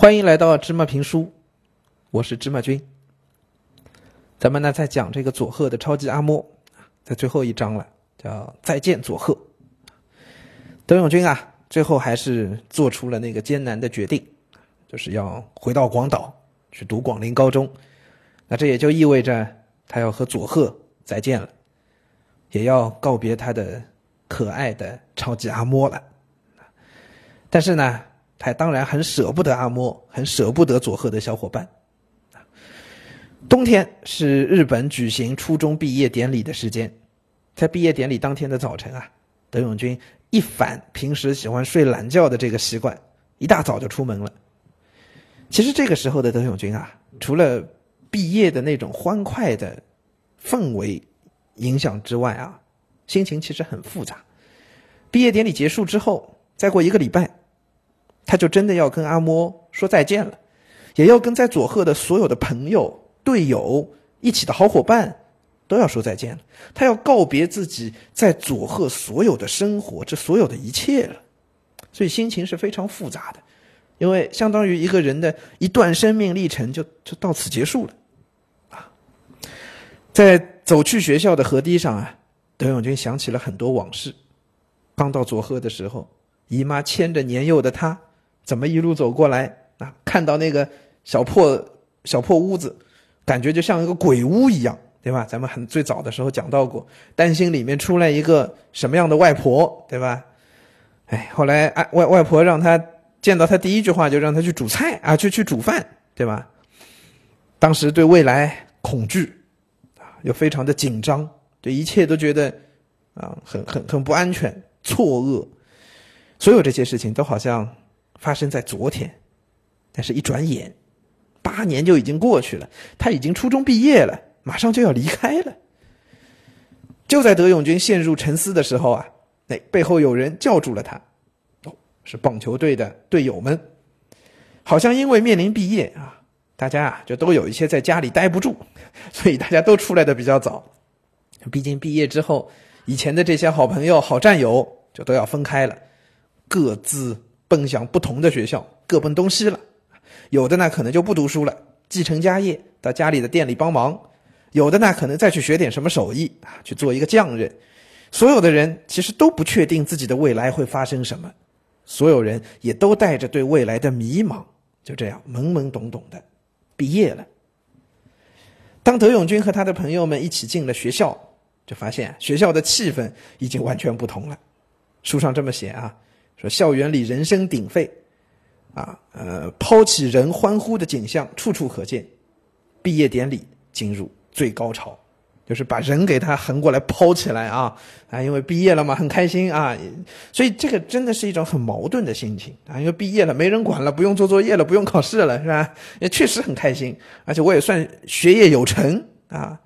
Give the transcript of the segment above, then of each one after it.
欢迎来到芝麻评书，我是芝麻君。咱们呢在讲这个佐贺的超级阿嬷，在最后一章了，叫再见佐贺。德永君啊，最后还是做出了那个艰难的决定，就是要回到广岛去读广陵高中。那这也就意味着他要和佐贺再见了，也要告别他的可爱的超级阿嬷了。但是呢，他当然很舍不得阿嬷，很舍不得佐贺的小伙伴。冬天是日本举行初中毕业典礼的时间，在毕业典礼当天的早晨啊，德永君一反平时喜欢睡懒觉的这个习惯，一大早就出门了。其实这个时候的德永君啊，除了毕业的那种欢快的氛围影响之外啊，心情其实很复杂。毕业典礼结束之后。再过一个礼拜，他就真的要跟阿莫说再见了，也要跟在佐贺的所有的朋友、队友、一起的好伙伴都要说再见了。他要告别自己在佐贺所有的生活，这所有的一切了。所以心情是非常复杂的，因为相当于一个人的一段生命历程就就到此结束了。啊，在走去学校的河堤上啊，德永君想起了很多往事。刚到佐贺的时候。姨妈牵着年幼的他，怎么一路走过来啊？看到那个小破小破屋子，感觉就像一个鬼屋一样，对吧？咱们很最早的时候讲到过，担心里面出来一个什么样的外婆，对吧？哎，后来啊，外外婆让他见到他第一句话就让他去煮菜啊，去去煮饭，对吧？当时对未来恐惧啊，又非常的紧张，对一切都觉得啊，很很很不安全，错愕。所有这些事情都好像发生在昨天，但是一转眼，八年就已经过去了。他已经初中毕业了，马上就要离开了。就在德永军陷入沉思的时候啊，那背后有人叫住了他，哦，是棒球队的队友们。好像因为面临毕业啊，大家啊就都有一些在家里待不住，所以大家都出来的比较早。毕竟毕业之后，以前的这些好朋友、好战友就都要分开了。各自奔向不同的学校，各奔东西了。有的呢，可能就不读书了，继承家业，到家里的店里帮忙；有的呢，可能再去学点什么手艺啊，去做一个匠人。所有的人其实都不确定自己的未来会发生什么，所有人也都带着对未来的迷茫，就这样懵懵懂懂的毕业了。当德永军和他的朋友们一起进了学校，就发现学校的气氛已经完全不同了。书上这么写啊。说校园里人声鼎沸，啊，呃，抛起人欢呼的景象处处可见。毕业典礼进入最高潮，就是把人给他横过来抛起来啊啊！因为毕业了嘛，很开心啊，所以这个真的是一种很矛盾的心情啊。因为毕业了，没人管了，不用做作业了，不用考试了，是吧？也确实很开心，而且我也算学业有成啊。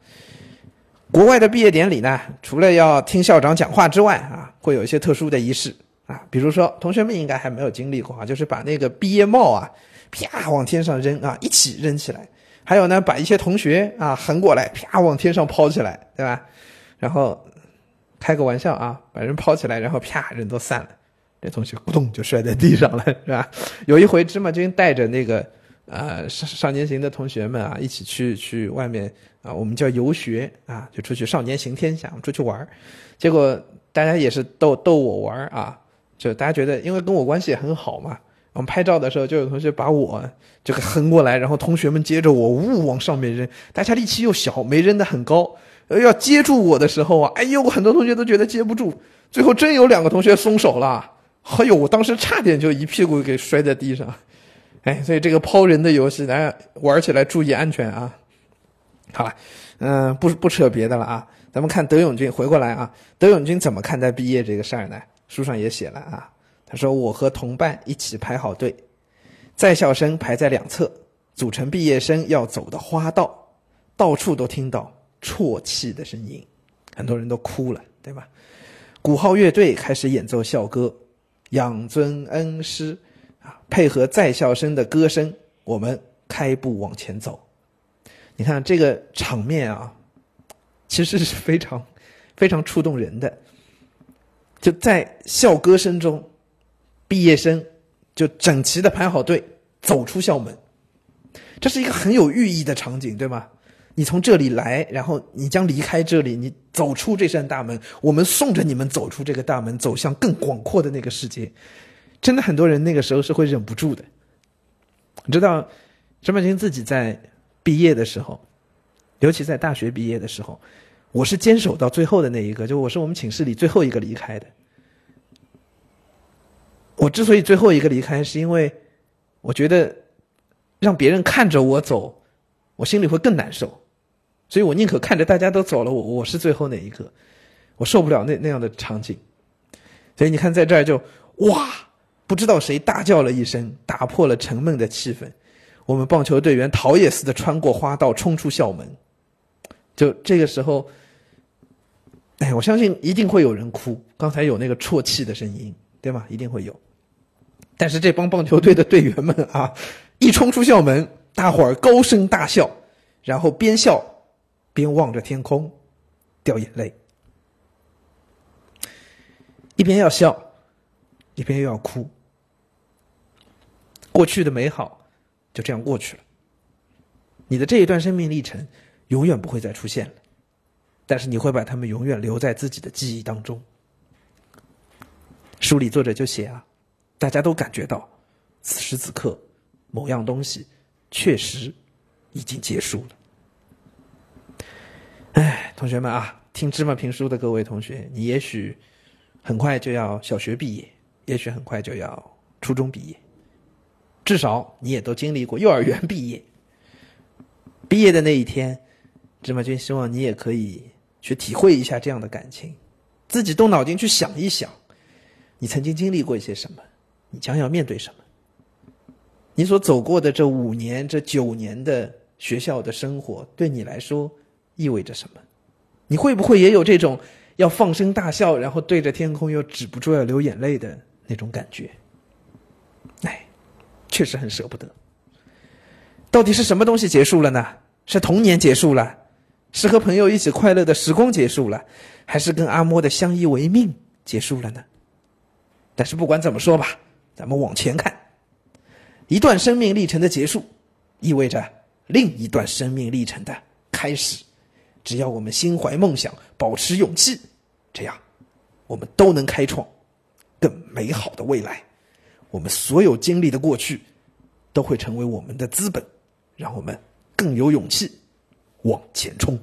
国外的毕业典礼呢，除了要听校长讲话之外啊，会有一些特殊的仪式。啊，比如说，同学们应该还没有经历过啊，就是把那个毕业帽啊，啪往天上扔啊，一起扔起来。还有呢，把一些同学啊横过来，啪往天上抛起来，对吧？然后开个玩笑啊，把人抛起来，然后啪人都散了，这同学咕咚就摔在地上了，是吧？有一回芝麻君带着那个呃少少年行的同学们啊，一起去去外面啊，我们叫游学啊，就出去少年行天下，我们出去玩结果大家也是逗逗我玩啊。就大家觉得，因为跟我关系也很好嘛，我们拍照的时候就有同学把我这个横过来，然后同学们接着我呜往上面扔，大家力气又小，没扔得很高，要接住我的时候啊，哎呦，很多同学都觉得接不住，最后真有两个同学松手了，哎呦，我当时差点就一屁股给摔在地上，哎，所以这个抛人的游戏，大家玩起来注意安全啊。好了，嗯，不不扯别的了啊，咱们看德永军回过来啊，德永军怎么看待毕业这个事儿呢？书上也写了啊，他说我和同伴一起排好队，在校生排在两侧，组成毕业生要走的花道，到处都听到啜泣的声音，很多人都哭了，对吧？鼓号乐队开始演奏校歌，养尊恩师啊，配合在校生的歌声，我们开步往前走。你看这个场面啊，其实是非常非常触动人的。就在校歌声中，毕业生就整齐的排好队，走出校门，这是一个很有寓意的场景，对吗？你从这里来，然后你将离开这里，你走出这扇大门，我们送着你们走出这个大门，走向更广阔的那个世界。真的，很多人那个时候是会忍不住的。你知道，陈曼青自己在毕业的时候，尤其在大学毕业的时候，我是坚守到最后的那一个，就我是我们寝室里最后一个离开的。我之所以最后一个离开，是因为我觉得让别人看着我走，我心里会更难受。所以我宁可看着大家都走了，我我是最后那一个，我受不了那那样的场景。所以你看，在这儿就哇，不知道谁大叫了一声，打破了沉闷的气氛。我们棒球队员逃也似的穿过花道，冲出校门。就这个时候，哎，我相信一定会有人哭。刚才有那个啜泣的声音，对吗？一定会有。但是这帮棒球队的队员们啊，一冲出校门，大伙儿高声大笑，然后边笑。边望着天空，掉眼泪，一边要笑，一边又要哭。过去的美好就这样过去了，你的这一段生命历程永远不会再出现了，但是你会把他们永远留在自己的记忆当中。书里作者就写啊，大家都感觉到，此时此刻，某样东西确实已经结束了。哎，同学们啊，听芝麻评书的各位同学，你也许很快就要小学毕业，也许很快就要初中毕业，至少你也都经历过幼儿园毕业。毕业的那一天，芝麻君希望你也可以去体会一下这样的感情，自己动脑筋去想一想，你曾经经历过一些什么，你将要面对什么，你所走过的这五年、这九年的学校的生活，对你来说。意味着什么？你会不会也有这种要放声大笑，然后对着天空又止不住要流眼泪的那种感觉？哎，确实很舍不得。到底是什么东西结束了呢？是童年结束了，是和朋友一起快乐的时光结束了，还是跟阿嬷的相依为命结束了呢？但是不管怎么说吧，咱们往前看，一段生命历程的结束，意味着另一段生命历程的开始。只要我们心怀梦想，保持勇气，这样，我们都能开创更美好的未来。我们所有经历的过去，都会成为我们的资本，让我们更有勇气往前冲。